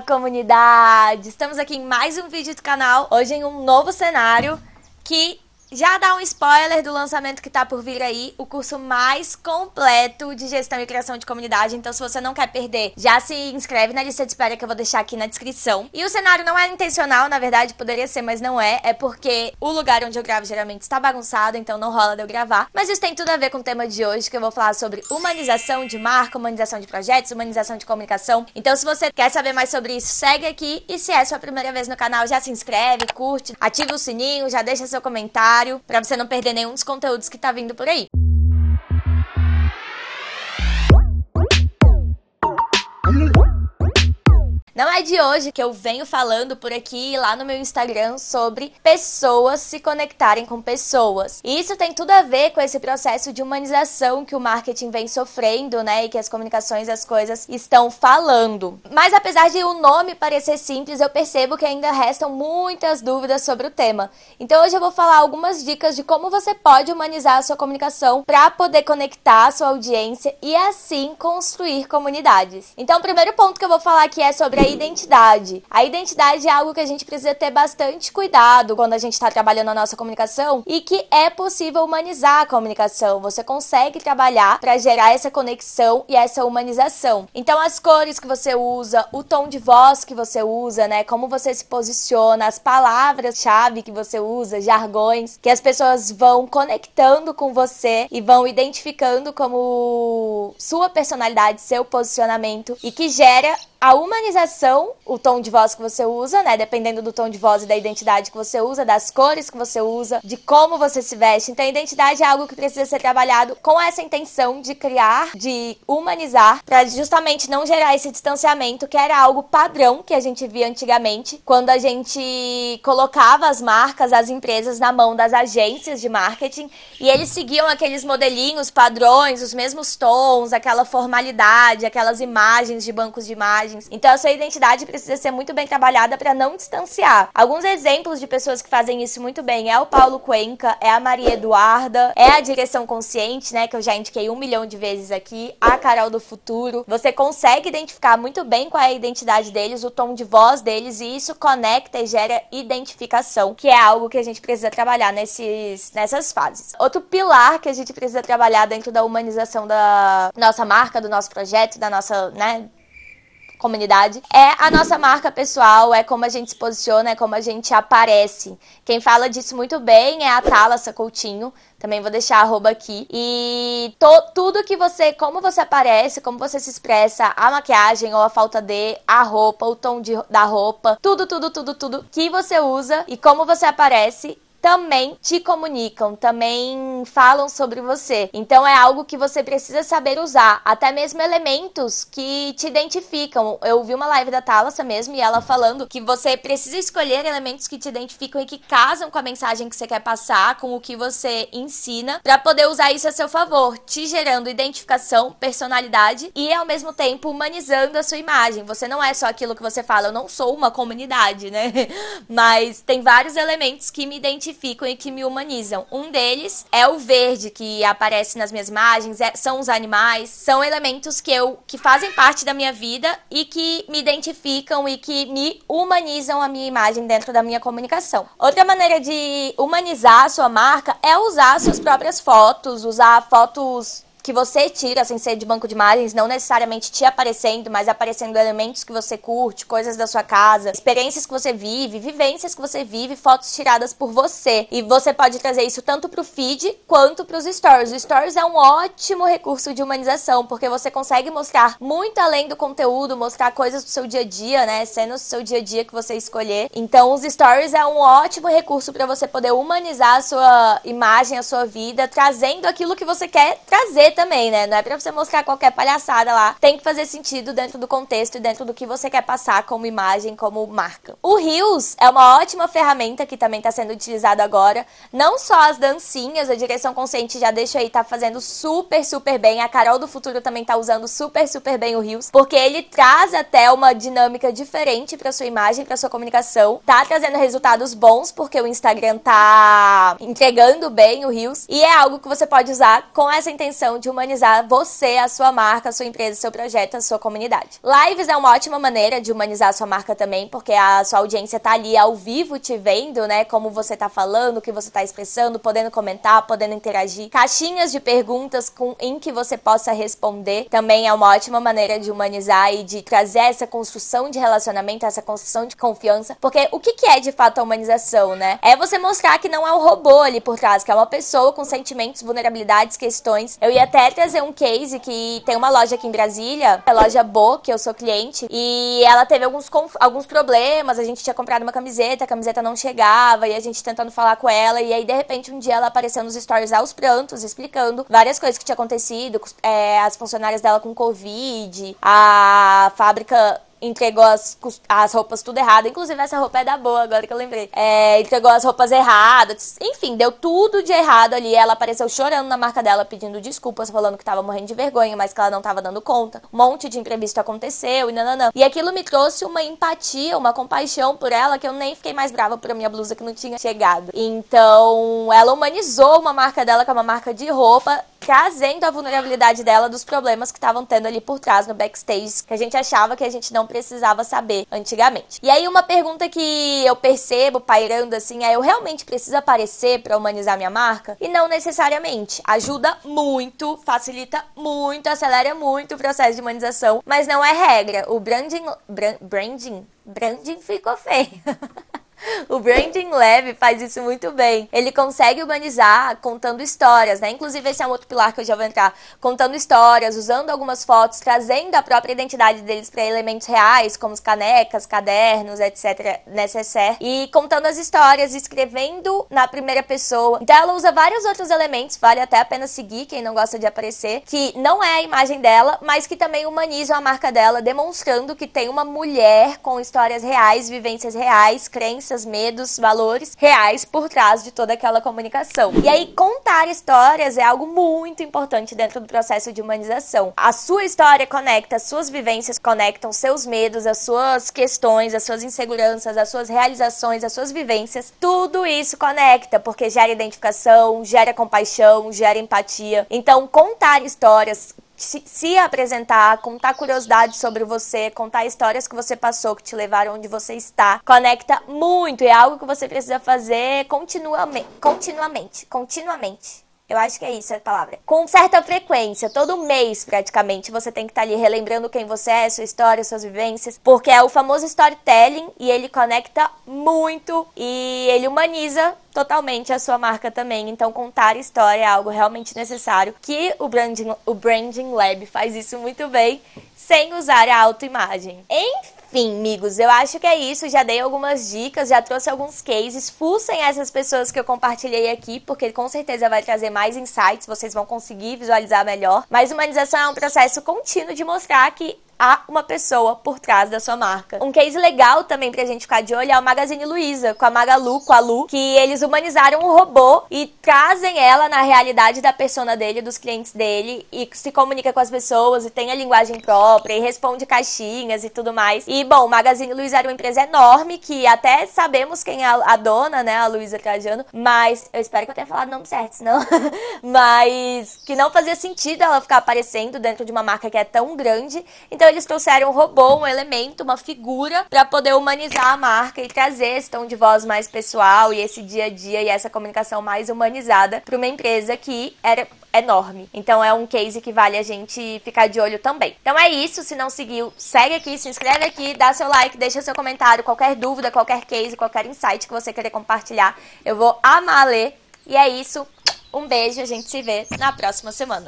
Comunidade! Estamos aqui em mais um vídeo do canal, hoje em um novo cenário que já dá um spoiler do lançamento que tá por vir aí, o curso mais completo de gestão e criação de comunidade. Então, se você não quer perder, já se inscreve na lista de espera que eu vou deixar aqui na descrição. E o cenário não é intencional, na verdade, poderia ser, mas não é. É porque o lugar onde eu gravo geralmente está bagunçado, então não rola de eu gravar. Mas isso tem tudo a ver com o tema de hoje, que eu vou falar sobre humanização de marca, humanização de projetos, humanização de comunicação. Então, se você quer saber mais sobre isso, segue aqui. E se é sua primeira vez no canal, já se inscreve, curte, ativa o sininho, já deixa seu comentário para você não perder nenhum dos conteúdos que tá vindo por aí. Não é de hoje que eu venho falando por aqui lá no meu Instagram sobre pessoas se conectarem com pessoas. E isso tem tudo a ver com esse processo de humanização que o marketing vem sofrendo, né? E que as comunicações, as coisas estão falando. Mas apesar de o nome parecer simples, eu percebo que ainda restam muitas dúvidas sobre o tema. Então hoje eu vou falar algumas dicas de como você pode humanizar a sua comunicação para poder conectar a sua audiência e assim construir comunidades. Então o primeiro ponto que eu vou falar aqui é sobre a identidade. A identidade é algo que a gente precisa ter bastante cuidado quando a gente está trabalhando a nossa comunicação e que é possível humanizar a comunicação. Você consegue trabalhar para gerar essa conexão e essa humanização. Então, as cores que você usa, o tom de voz que você usa, né? Como você se posiciona, as palavras-chave que você usa, jargões, que as pessoas vão conectando com você e vão identificando como sua personalidade, seu posicionamento e que gera a humanização, o tom de voz que você usa, né? Dependendo do tom de voz e da identidade que você usa, das cores que você usa, de como você se veste. Então, a identidade é algo que precisa ser trabalhado com essa intenção de criar, de humanizar, para justamente não gerar esse distanciamento, que era algo padrão que a gente via antigamente, quando a gente colocava as marcas, as empresas na mão das agências de marketing e eles seguiam aqueles modelinhos, padrões, os mesmos tons, aquela formalidade, aquelas imagens de bancos de imagens então a sua identidade precisa ser muito bem trabalhada para não distanciar. Alguns exemplos de pessoas que fazem isso muito bem é o Paulo Cuenca, é a Maria Eduarda, é a Direção Consciente, né, que eu já indiquei um milhão de vezes aqui, a Carol do Futuro. Você consegue identificar muito bem qual é a identidade deles, o tom de voz deles e isso conecta e gera identificação, que é algo que a gente precisa trabalhar nesses, nessas fases. Outro pilar que a gente precisa trabalhar dentro da humanização da nossa marca, do nosso projeto, da nossa, né, comunidade, é a nossa marca pessoal, é como a gente se posiciona, é como a gente aparece. Quem fala disso muito bem é a Thalassa Coutinho, também vou deixar arroba aqui. E to, tudo que você, como você aparece, como você se expressa, a maquiagem ou a falta de, a roupa, o tom de, da roupa, tudo, tudo, tudo, tudo que você usa e como você aparece também te comunicam, também falam sobre você. Então é algo que você precisa saber usar, até mesmo elementos que te identificam. Eu vi uma live da Thalassa mesmo e ela falando que você precisa escolher elementos que te identificam e que casam com a mensagem que você quer passar, com o que você ensina, para poder usar isso a seu favor, te gerando identificação, personalidade e ao mesmo tempo humanizando a sua imagem. Você não é só aquilo que você fala, eu não sou uma comunidade, né? Mas tem vários elementos que me identificam identificam e que me humanizam. Um deles é o verde que aparece nas minhas imagens, é, são os animais, são elementos que eu que fazem parte da minha vida e que me identificam e que me humanizam a minha imagem dentro da minha comunicação. Outra maneira de humanizar a sua marca é usar suas próprias fotos, usar fotos que você tira sem ser de banco de imagens, não necessariamente te aparecendo, mas aparecendo elementos que você curte, coisas da sua casa, experiências que você vive, vivências que você vive, fotos tiradas por você. E você pode trazer isso tanto pro feed quanto pros stories. O stories é um ótimo recurso de humanização, porque você consegue mostrar muito além do conteúdo, mostrar coisas do seu dia a dia, né? Sendo o seu dia a dia que você escolher. Então, os stories é um ótimo recurso para você poder humanizar a sua imagem, a sua vida, trazendo aquilo que você quer trazer também, né? Não é pra você mostrar qualquer palhaçada lá. Tem que fazer sentido dentro do contexto e dentro do que você quer passar como imagem, como marca. O Reels é uma ótima ferramenta que também tá sendo utilizado agora. Não só as dancinhas, a direção consciente já deixa aí, tá fazendo super, super bem. A Carol do Futuro também tá usando super, super bem o Reels, porque ele traz até uma dinâmica diferente para sua imagem, para sua comunicação. Tá trazendo resultados bons, porque o Instagram tá entregando bem o Reels. E é algo que você pode usar com essa intenção de humanizar você, a sua marca, a sua empresa, seu projeto, a sua comunidade. Lives é uma ótima maneira de humanizar a sua marca também, porque a sua audiência tá ali ao vivo te vendo, né? Como você tá falando, o que você tá expressando, podendo comentar, podendo interagir. Caixinhas de perguntas com, em que você possa responder também é uma ótima maneira de humanizar e de trazer essa construção de relacionamento, essa construção de confiança. Porque o que, que é de fato a humanização, né? É você mostrar que não é um robô ali por trás, que é uma pessoa com sentimentos, vulnerabilidades, questões. Eu ia até trazer um case que tem uma loja aqui em Brasília, a loja Bo, que eu sou cliente, e ela teve alguns, alguns problemas. A gente tinha comprado uma camiseta, a camiseta não chegava, e a gente tentando falar com ela, e aí de repente um dia ela apareceu nos stories aos prantos, explicando várias coisas que tinha acontecido, é, as funcionárias dela com Covid, a fábrica entregou as, as roupas tudo errado. Inclusive, essa roupa é da boa, agora que eu lembrei. É, entregou as roupas erradas. Enfim, deu tudo de errado ali. Ela apareceu chorando na marca dela, pedindo desculpas, falando que tava morrendo de vergonha, mas que ela não tava dando conta. Um monte de imprevisto aconteceu e nananã. E aquilo me trouxe uma empatia, uma compaixão por ela, que eu nem fiquei mais brava por a minha blusa que não tinha chegado. Então, ela humanizou uma marca dela, que é uma marca de roupa, trazendo a vulnerabilidade dela dos problemas que estavam tendo ali por trás no backstage, que a gente achava que a gente não precisava saber antigamente. E aí uma pergunta que eu percebo pairando assim é: eu realmente preciso aparecer para humanizar minha marca? E não necessariamente. Ajuda muito, facilita muito, acelera muito o processo de humanização, mas não é regra. O branding, branding, branding ficou feio. O Branding Lab faz isso muito bem. Ele consegue humanizar contando histórias, né? Inclusive, esse é um outro pilar que eu já vou entrar. Contando histórias, usando algumas fotos, trazendo a própria identidade deles para elementos reais, como canecas, cadernos, etc. necessaire. E contando as histórias, escrevendo na primeira pessoa. Então, ela usa vários outros elementos, vale até a pena seguir quem não gosta de aparecer, que não é a imagem dela, mas que também humanizam a marca dela, demonstrando que tem uma mulher com histórias reais, vivências reais, crenças crenças, medos, valores reais por trás de toda aquela comunicação. E aí, contar histórias é algo muito importante dentro do processo de humanização. A sua história conecta, as suas vivências conectam seus medos, as suas questões, as suas inseguranças, as suas realizações, as suas vivências. Tudo isso conecta, porque gera identificação, gera compaixão, gera empatia. Então, contar histórias, se, se, apresentar, contar curiosidades sobre você, contar histórias que você passou, que te levaram onde você está, conecta muito. É algo que você precisa fazer continuamente. Continuamente. Continuamente. Eu acho que é isso a palavra. Com certa frequência, todo mês praticamente, você tem que estar tá ali relembrando quem você é, sua história, suas vivências, porque é o famoso storytelling e ele conecta muito e ele humaniza totalmente a sua marca também. Então, contar história é algo realmente necessário, que o Branding, o branding Lab faz isso muito bem, sem usar a autoimagem. Enfim enfim, amigos, eu acho que é isso. Já dei algumas dicas, já trouxe alguns cases. Fussem essas pessoas que eu compartilhei aqui, porque com certeza vai trazer mais insights, vocês vão conseguir visualizar melhor. Mas humanização é um processo contínuo de mostrar que há uma pessoa por trás da sua marca. Um case legal também pra gente ficar de olho é o Magazine Luiza, com a Magalu, com a Lu, que eles humanizaram um robô e trazem ela na realidade da persona dele, dos clientes dele, e se comunica com as pessoas e tem a linguagem própria e responde caixinhas e tudo mais. E, bom, o Magazine Luiza era uma empresa enorme que até sabemos quem é a dona, né, a Luiza Trajano, mas eu espero que eu tenha falado o nome certo, senão. mas que não fazia sentido ela ficar aparecendo dentro de uma marca que é tão grande. Então, então eles trouxeram um robô, um elemento, uma figura para poder humanizar a marca e trazer esse tom de voz mais pessoal e esse dia a dia e essa comunicação mais humanizada para uma empresa que era enorme. Então é um case que vale a gente ficar de olho também. Então é isso, se não seguiu, segue aqui, se inscreve aqui, dá seu like, deixa seu comentário, qualquer dúvida, qualquer case, qualquer insight que você querer compartilhar, eu vou amar ler. E é isso. Um beijo, a gente se vê na próxima semana.